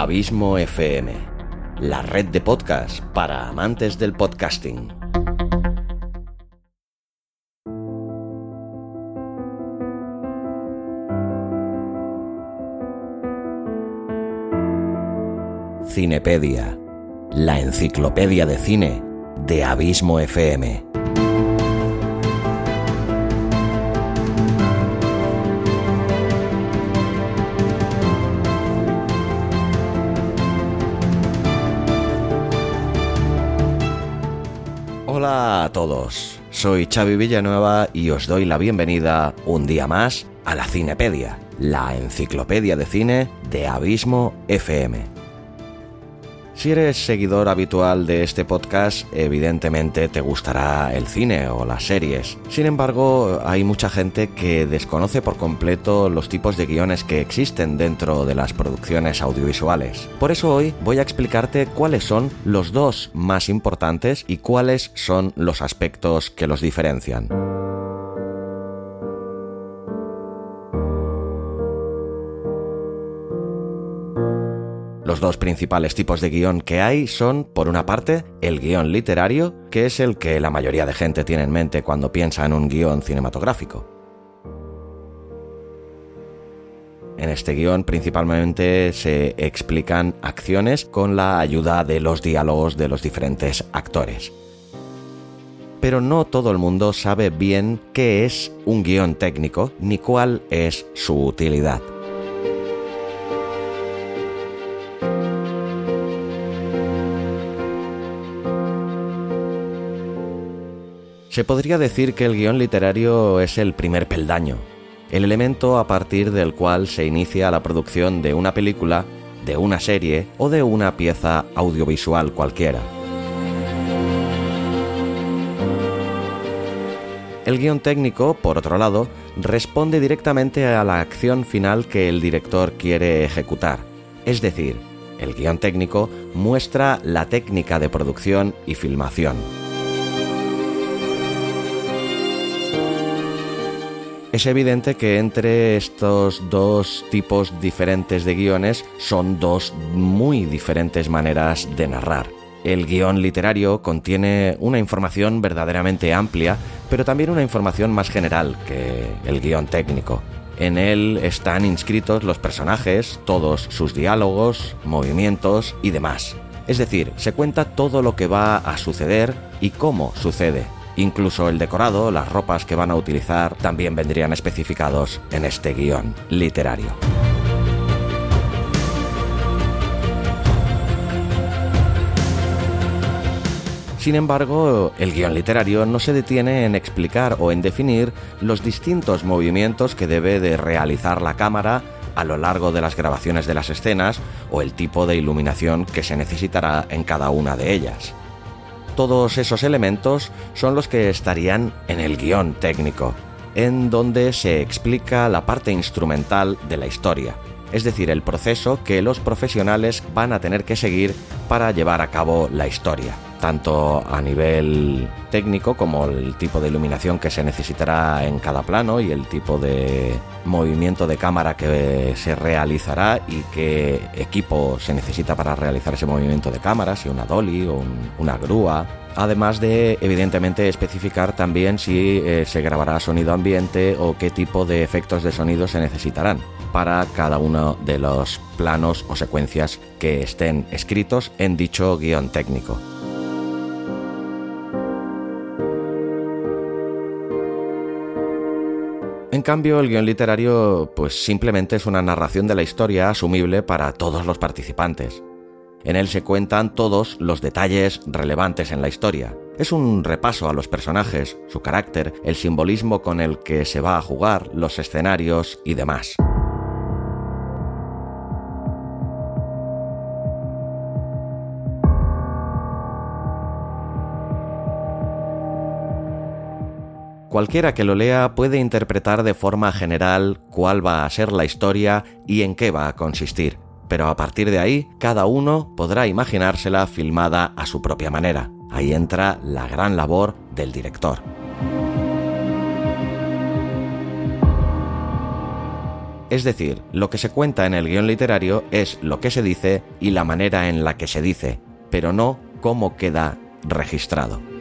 Abismo FM, la red de podcast para amantes del podcasting. Cinepedia, la enciclopedia de cine de Abismo FM. Hola a todos, soy Xavi Villanueva y os doy la bienvenida un día más a la Cinepedia, la enciclopedia de cine de Abismo FM. Si eres seguidor habitual de este podcast, evidentemente te gustará el cine o las series. Sin embargo, hay mucha gente que desconoce por completo los tipos de guiones que existen dentro de las producciones audiovisuales. Por eso hoy voy a explicarte cuáles son los dos más importantes y cuáles son los aspectos que los diferencian. Los dos principales tipos de guion que hay son, por una parte, el guion literario, que es el que la mayoría de gente tiene en mente cuando piensa en un guion cinematográfico. En este guion principalmente se explican acciones con la ayuda de los diálogos de los diferentes actores. Pero no todo el mundo sabe bien qué es un guion técnico ni cuál es su utilidad. Se podría decir que el guion literario es el primer peldaño, el elemento a partir del cual se inicia la producción de una película, de una serie o de una pieza audiovisual cualquiera. El guion técnico, por otro lado, responde directamente a la acción final que el director quiere ejecutar. Es decir, el guion técnico muestra la técnica de producción y filmación. Es evidente que entre estos dos tipos diferentes de guiones son dos muy diferentes maneras de narrar. El guion literario contiene una información verdaderamente amplia, pero también una información más general que el guion técnico. En él están inscritos los personajes, todos sus diálogos, movimientos y demás. Es decir, se cuenta todo lo que va a suceder y cómo sucede. Incluso el decorado, las ropas que van a utilizar, también vendrían especificados en este guion literario. Sin embargo, el guion literario no se detiene en explicar o en definir los distintos movimientos que debe de realizar la cámara a lo largo de las grabaciones de las escenas o el tipo de iluminación que se necesitará en cada una de ellas todos esos elementos son los que estarían en el guion técnico, en donde se explica la parte instrumental de la historia, es decir, el proceso que los profesionales van a tener que seguir para llevar a cabo la historia tanto a nivel técnico como el tipo de iluminación que se necesitará en cada plano y el tipo de movimiento de cámara que se realizará y qué equipo se necesita para realizar ese movimiento de cámara, si una dolly o una grúa. Además de, evidentemente, especificar también si eh, se grabará sonido ambiente o qué tipo de efectos de sonido se necesitarán para cada uno de los planos o secuencias que estén escritos en dicho guion técnico. Cambio, el guion literario pues simplemente es una narración de la historia asumible para todos los participantes. En él se cuentan todos los detalles relevantes en la historia. Es un repaso a los personajes, su carácter, el simbolismo con el que se va a jugar, los escenarios y demás. Cualquiera que lo lea puede interpretar de forma general cuál va a ser la historia y en qué va a consistir, pero a partir de ahí cada uno podrá imaginársela filmada a su propia manera. Ahí entra la gran labor del director. Es decir, lo que se cuenta en el guion literario es lo que se dice y la manera en la que se dice, pero no cómo queda registrado.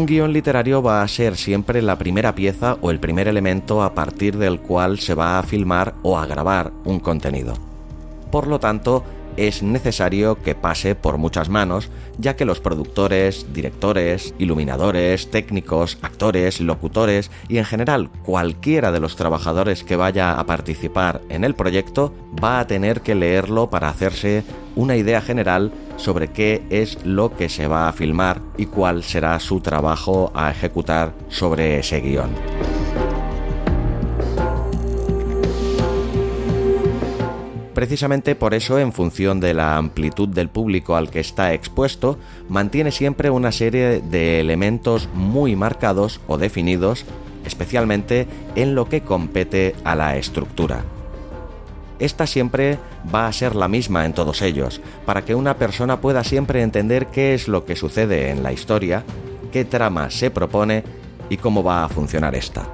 Un guion literario va a ser siempre la primera pieza o el primer elemento a partir del cual se va a filmar o a grabar un contenido. Por lo tanto, es necesario que pase por muchas manos, ya que los productores, directores, iluminadores, técnicos, actores, locutores y en general cualquiera de los trabajadores que vaya a participar en el proyecto va a tener que leerlo para hacerse una idea general sobre qué es lo que se va a filmar y cuál será su trabajo a ejecutar sobre ese guion. Precisamente por eso, en función de la amplitud del público al que está expuesto, mantiene siempre una serie de elementos muy marcados o definidos, especialmente en lo que compete a la estructura. Esta siempre va a ser la misma en todos ellos, para que una persona pueda siempre entender qué es lo que sucede en la historia, qué trama se propone y cómo va a funcionar esta.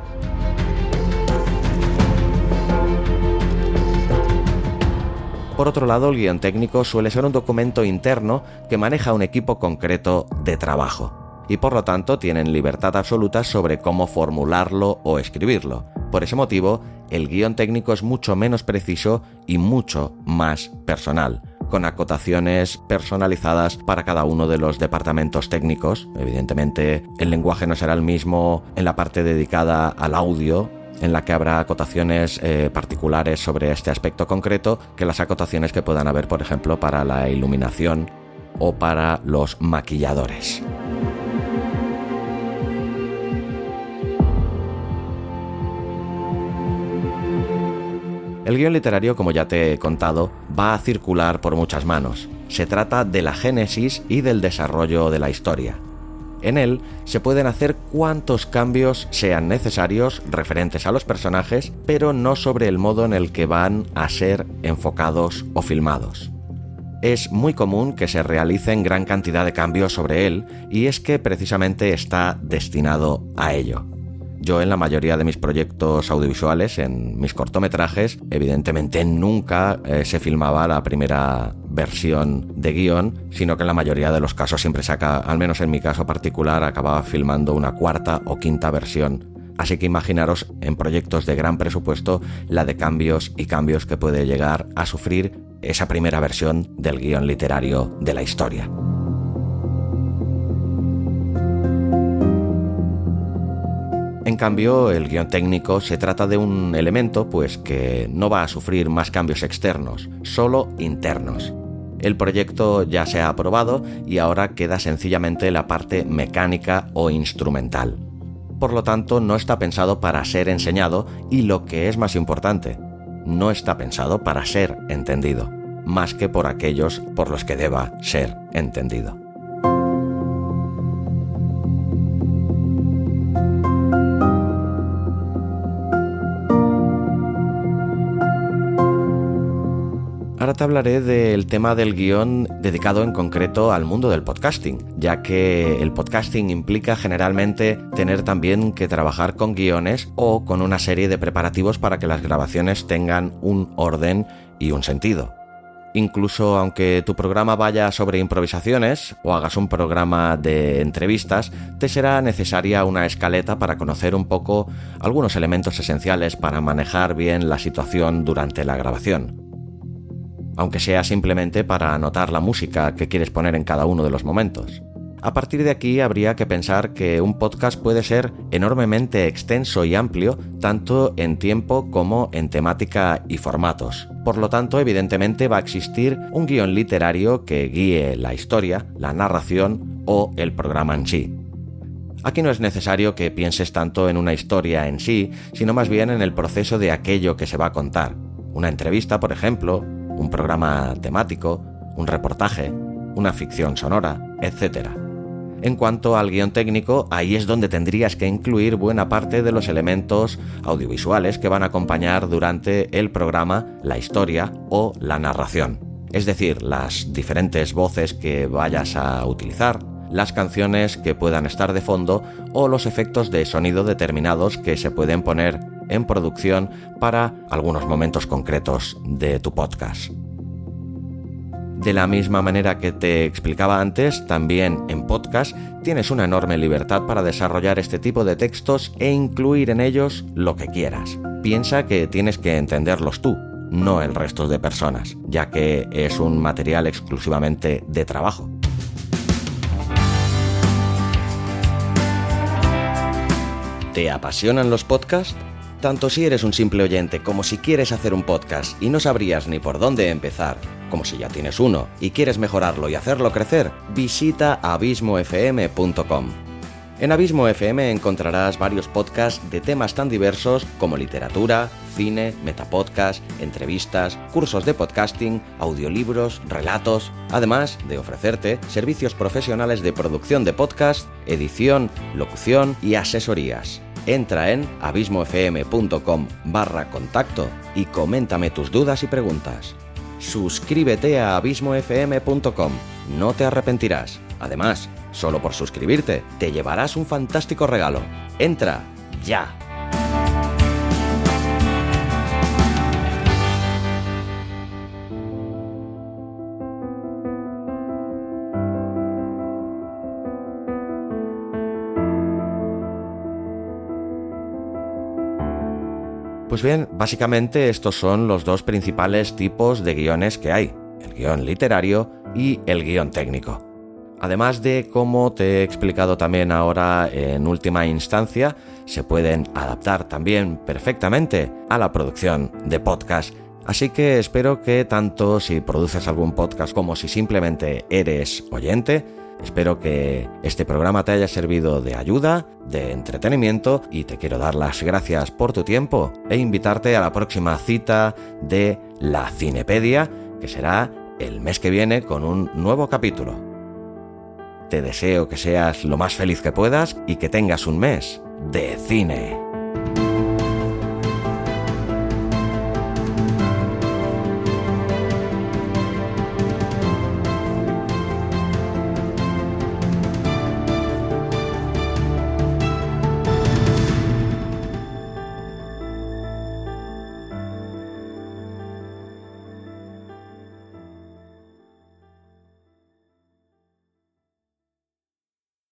Por otro lado, el guion técnico suele ser un documento interno que maneja un equipo concreto de trabajo y por lo tanto tienen libertad absoluta sobre cómo formularlo o escribirlo. Por ese motivo, el guion técnico es mucho menos preciso y mucho más personal, con acotaciones personalizadas para cada uno de los departamentos técnicos. Evidentemente, el lenguaje no será el mismo en la parte dedicada al audio en la que habrá acotaciones eh, particulares sobre este aspecto concreto que las acotaciones que puedan haber, por ejemplo, para la iluminación o para los maquilladores. El guion literario, como ya te he contado, va a circular por muchas manos. Se trata de la génesis y del desarrollo de la historia. En él se pueden hacer cuantos cambios sean necesarios referentes a los personajes, pero no sobre el modo en el que van a ser enfocados o filmados. Es muy común que se realicen gran cantidad de cambios sobre él y es que precisamente está destinado a ello. Yo en la mayoría de mis proyectos audiovisuales, en mis cortometrajes, evidentemente nunca eh, se filmaba la primera versión de guion, sino que en la mayoría de los casos siempre saca, al menos en mi caso particular, acababa filmando una cuarta o quinta versión. Así que imaginaros en proyectos de gran presupuesto la de cambios y cambios que puede llegar a sufrir esa primera versión del guion literario de la historia. En cambio, el guion técnico se trata de un elemento pues que no va a sufrir más cambios externos, solo internos. El proyecto ya se ha aprobado y ahora queda sencillamente la parte mecánica o instrumental. Por lo tanto, no está pensado para ser enseñado y lo que es más importante, no está pensado para ser entendido, más que por aquellos por los que deba ser entendido. Te hablaré del tema del guion dedicado en concreto al mundo del podcasting, ya que el podcasting implica generalmente tener también que trabajar con guiones o con una serie de preparativos para que las grabaciones tengan un orden y un sentido. Incluso aunque tu programa vaya sobre improvisaciones o hagas un programa de entrevistas, te será necesaria una escaleta para conocer un poco algunos elementos esenciales para manejar bien la situación durante la grabación aunque sea simplemente para anotar la música que quieres poner en cada uno de los momentos. A partir de aquí habría que pensar que un podcast puede ser enormemente extenso y amplio, tanto en tiempo como en temática y formatos. Por lo tanto, evidentemente va a existir un guion literario que guíe la historia, la narración o el programa en sí. Aquí no es necesario que pienses tanto en una historia en sí, sino más bien en el proceso de aquello que se va a contar. Una entrevista, por ejemplo, un programa temático, un reportaje, una ficción sonora, etc. En cuanto al guion técnico, ahí es donde tendrías que incluir buena parte de los elementos audiovisuales que van a acompañar durante el programa la historia o la narración. Es decir, las diferentes voces que vayas a utilizar, las canciones que puedan estar de fondo o los efectos de sonido determinados que se pueden poner en producción para algunos momentos concretos de tu podcast. De la misma manera que te explicaba antes, también en podcast tienes una enorme libertad para desarrollar este tipo de textos e incluir en ellos lo que quieras. Piensa que tienes que entenderlos tú, no el resto de personas, ya que es un material exclusivamente de trabajo. ¿Te apasionan los podcasts? Tanto si eres un simple oyente como si quieres hacer un podcast y no sabrías ni por dónde empezar, como si ya tienes uno y quieres mejorarlo y hacerlo crecer, visita abismofm.com. En Abismo FM encontrarás varios podcasts de temas tan diversos como literatura, cine, metapodcast, entrevistas, cursos de podcasting, audiolibros, relatos, además de ofrecerte servicios profesionales de producción de podcast, edición, locución y asesorías. Entra en abismofm.com barra contacto y coméntame tus dudas y preguntas. Suscríbete a abismofm.com, no te arrepentirás. Además, solo por suscribirte, te llevarás un fantástico regalo. Entra, ya. Pues bien, básicamente estos son los dos principales tipos de guiones que hay, el guion literario y el guion técnico. Además de, como te he explicado también ahora en última instancia, se pueden adaptar también perfectamente a la producción de podcast. Así que espero que tanto si produces algún podcast como si simplemente eres oyente, Espero que este programa te haya servido de ayuda, de entretenimiento y te quiero dar las gracias por tu tiempo e invitarte a la próxima cita de la Cinepedia, que será el mes que viene con un nuevo capítulo. Te deseo que seas lo más feliz que puedas y que tengas un mes de cine.